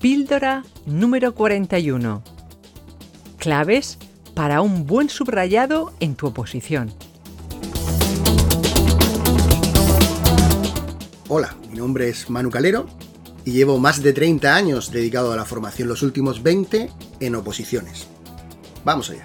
Píldora número 41. Claves para un buen subrayado en tu oposición. Hola, mi nombre es Manu Calero y llevo más de 30 años dedicado a la formación, los últimos 20 en oposiciones. Vamos allá.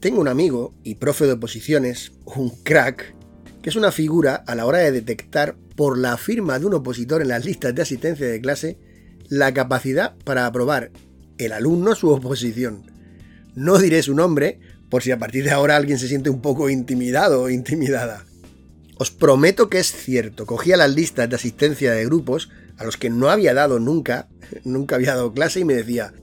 Tengo un amigo y profe de oposiciones, un crack, que es una figura a la hora de detectar por la firma de un opositor en las listas de asistencia de clase la capacidad para aprobar el alumno su oposición. No diré su nombre por si a partir de ahora alguien se siente un poco intimidado o intimidada. Os prometo que es cierto, cogía las listas de asistencia de grupos a los que no había dado nunca, nunca había dado clase y me decía,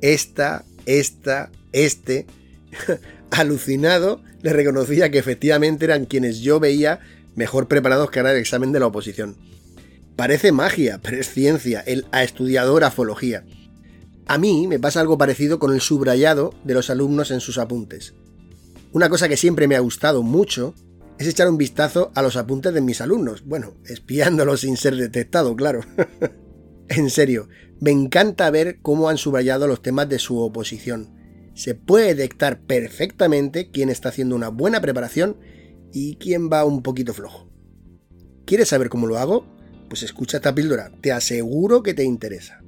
esta, esta, este, alucinado, le reconocía que efectivamente eran quienes yo veía mejor preparados que ganar el examen de la oposición. Parece magia, pero es ciencia, él ha estudiado grafología. A mí me pasa algo parecido con el subrayado de los alumnos en sus apuntes. Una cosa que siempre me ha gustado mucho es echar un vistazo a los apuntes de mis alumnos, bueno, espiándolos sin ser detectado, claro. en serio, me encanta ver cómo han subrayado los temas de su oposición se puede detectar perfectamente quién está haciendo una buena preparación y quién va un poquito flojo. ¿Quieres saber cómo lo hago? Pues escucha esta píldora, te aseguro que te interesa.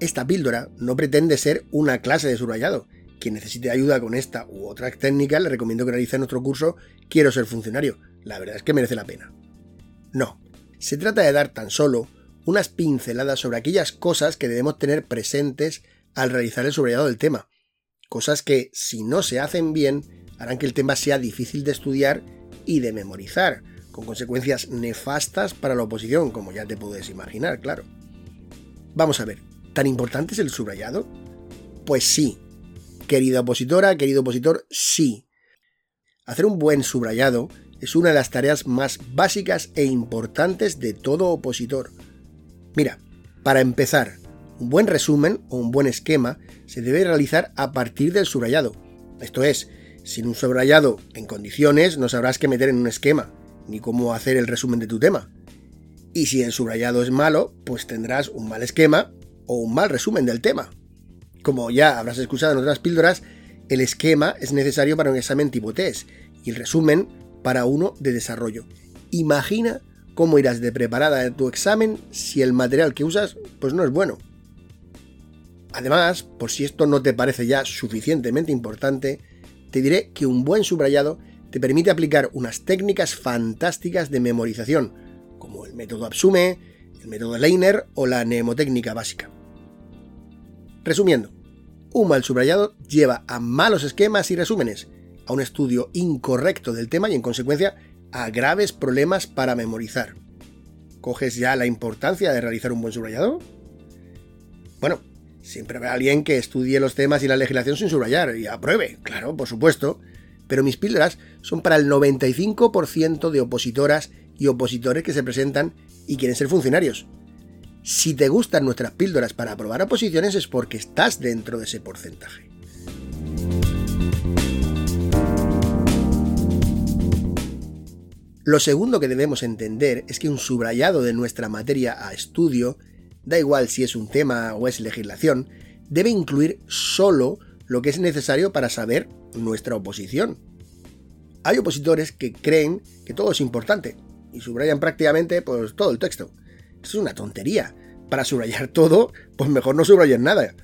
Esta píldora no pretende ser una clase de subrayado. Quien necesite ayuda con esta u otra técnica, le recomiendo que realice nuestro curso Quiero ser funcionario. La verdad es que merece la pena. No, se trata de dar tan solo unas pinceladas sobre aquellas cosas que debemos tener presentes al realizar el subrayado del tema. Cosas que, si no se hacen bien, harán que el tema sea difícil de estudiar y de memorizar, con consecuencias nefastas para la oposición, como ya te puedes imaginar, claro. Vamos a ver, ¿tan importante es el subrayado? Pues sí. Querida opositora, querido opositor, sí. Hacer un buen subrayado es una de las tareas más básicas e importantes de todo opositor. Mira, para empezar, un buen resumen o un buen esquema se debe realizar a partir del subrayado. Esto es, sin un subrayado en condiciones no sabrás qué meter en un esquema, ni cómo hacer el resumen de tu tema. Y si el subrayado es malo, pues tendrás un mal esquema o un mal resumen del tema. Como ya habrás escuchado en otras píldoras, el esquema es necesario para un examen tipo test y el resumen para uno de desarrollo. Imagina cómo irás de preparada en tu examen si el material que usas pues no es bueno. Además, por si esto no te parece ya suficientemente importante, te diré que un buen subrayado te permite aplicar unas técnicas fantásticas de memorización, como el método Absume, el método Leiner o la mnemotécnica básica. Resumiendo, un mal subrayado lleva a malos esquemas y resúmenes, a un estudio incorrecto del tema y en consecuencia a graves problemas para memorizar. ¿Coges ya la importancia de realizar un buen subrayado? Bueno, siempre habrá alguien que estudie los temas y la legislación sin subrayar y apruebe, claro, por supuesto, pero mis píldoras son para el 95% de opositoras y opositores que se presentan y quieren ser funcionarios. Si te gustan nuestras píldoras para aprobar oposiciones es porque estás dentro de ese porcentaje. Lo segundo que debemos entender es que un subrayado de nuestra materia a estudio, da igual si es un tema o es legislación, debe incluir solo lo que es necesario para saber nuestra oposición. Hay opositores que creen que todo es importante y subrayan prácticamente pues, todo el texto. Es una tontería. Para subrayar todo, pues mejor no subrayen nada.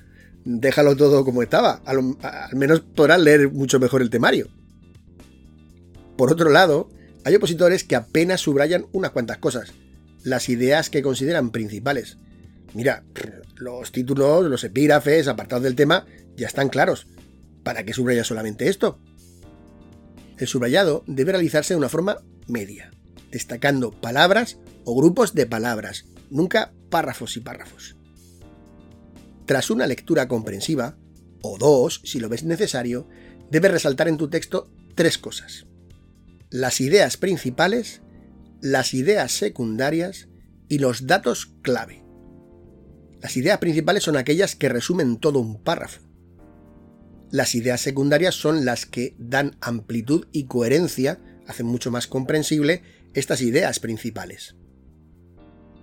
Déjalo todo como estaba. Al, al menos podrás leer mucho mejor el temario. Por otro lado, hay opositores que apenas subrayan unas cuantas cosas, las ideas que consideran principales. Mira, los títulos, los epígrafes, apartados del tema, ya están claros. ¿Para qué subraya solamente esto? El subrayado debe realizarse de una forma media, destacando palabras o grupos de palabras, nunca párrafos y párrafos. Tras una lectura comprensiva, o dos si lo ves necesario, debes resaltar en tu texto tres cosas. Las ideas principales, las ideas secundarias y los datos clave. Las ideas principales son aquellas que resumen todo un párrafo. Las ideas secundarias son las que dan amplitud y coherencia, hacen mucho más comprensible estas ideas principales.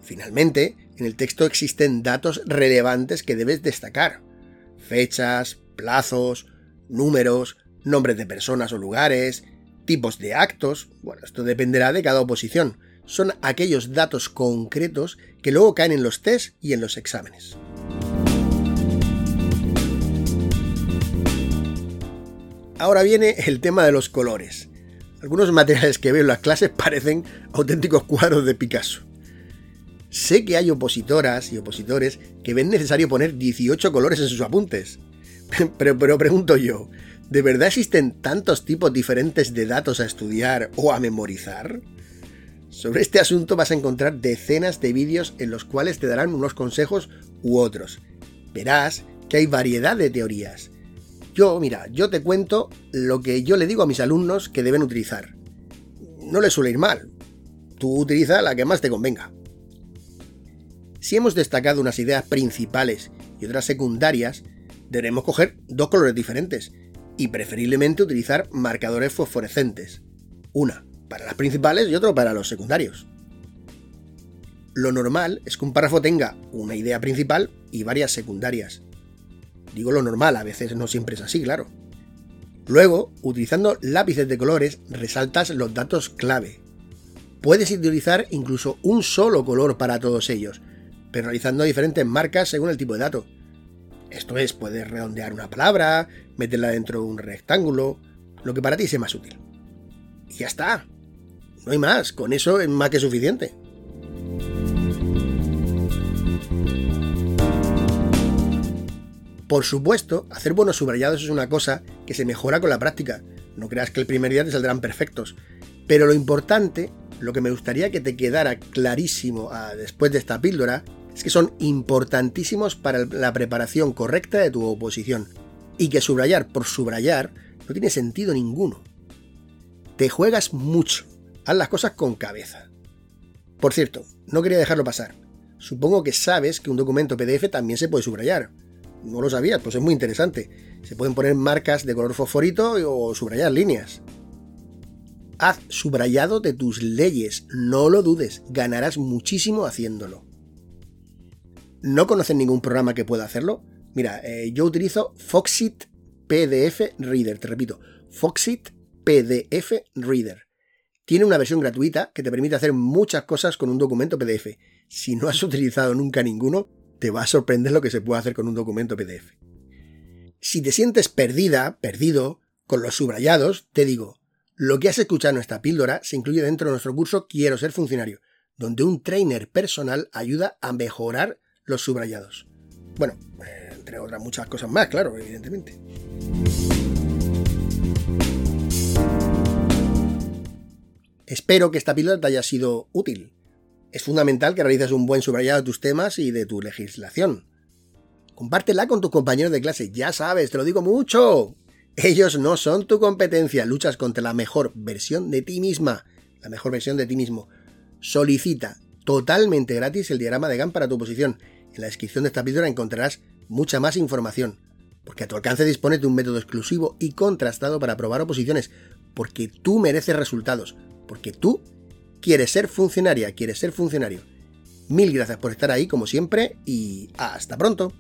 Finalmente, en el texto existen datos relevantes que debes destacar. Fechas, plazos, números, nombres de personas o lugares, tipos de actos. Bueno, esto dependerá de cada oposición. Son aquellos datos concretos que luego caen en los test y en los exámenes. Ahora viene el tema de los colores. Algunos materiales que veo en las clases parecen auténticos cuadros de Picasso. Sé que hay opositoras y opositores que ven necesario poner 18 colores en sus apuntes. Pero, pero pregunto yo, ¿de verdad existen tantos tipos diferentes de datos a estudiar o a memorizar? Sobre este asunto vas a encontrar decenas de vídeos en los cuales te darán unos consejos u otros. Verás que hay variedad de teorías. Yo, mira, yo te cuento lo que yo le digo a mis alumnos que deben utilizar. No les suele ir mal. Tú utiliza la que más te convenga. Si hemos destacado unas ideas principales y otras secundarias, deberemos coger dos colores diferentes y preferiblemente utilizar marcadores fosforescentes. Una para las principales y otro para los secundarios. Lo normal es que un párrafo tenga una idea principal y varias secundarias. Digo lo normal, a veces no siempre es así, claro. Luego, utilizando lápices de colores, resaltas los datos clave. Puedes utilizar incluso un solo color para todos ellos, pero realizando diferentes marcas según el tipo de dato. Esto es, puedes redondear una palabra, meterla dentro de un rectángulo, lo que para ti sea más útil. Y ya está. No hay más, con eso es más que suficiente. Por supuesto, hacer buenos subrayados es una cosa que se mejora con la práctica. No creas que el primer día te saldrán perfectos. Pero lo importante, lo que me gustaría que te quedara clarísimo ah, después de esta píldora, es que son importantísimos para la preparación correcta de tu oposición y que subrayar por subrayar no tiene sentido ninguno. Te juegas mucho, haz las cosas con cabeza. Por cierto, no quería dejarlo pasar. Supongo que sabes que un documento PDF también se puede subrayar. No lo sabías, pues es muy interesante. Se pueden poner marcas de color fosforito o subrayar líneas. Haz subrayado de tus leyes, no lo dudes, ganarás muchísimo haciéndolo. ¿No conoces ningún programa que pueda hacerlo? Mira, eh, yo utilizo Foxit PDF Reader, te repito, Foxit PDF Reader. Tiene una versión gratuita que te permite hacer muchas cosas con un documento PDF. Si no has utilizado nunca ninguno, te va a sorprender lo que se puede hacer con un documento PDF. Si te sientes perdida, perdido, con los subrayados, te digo, lo que has escuchado en esta píldora se incluye dentro de nuestro curso Quiero ser funcionario, donde un trainer personal ayuda a mejorar los subrayados. Bueno, eh, entre otras muchas cosas más, claro, evidentemente. Espero que esta píldora te haya sido útil. Es fundamental que realices un buen subrayado de tus temas y de tu legislación. Compártela con tus compañeros de clase, ya sabes, te lo digo mucho. Ellos no son tu competencia, luchas contra la mejor versión de ti misma, la mejor versión de ti mismo. Solicita totalmente gratis el diagrama de GAN para tu posición en la descripción de esta píldora encontrarás mucha más información, porque a tu alcance dispone de un método exclusivo y contrastado para probar oposiciones, porque tú mereces resultados, porque tú quieres ser funcionaria, quieres ser funcionario. Mil gracias por estar ahí como siempre y hasta pronto.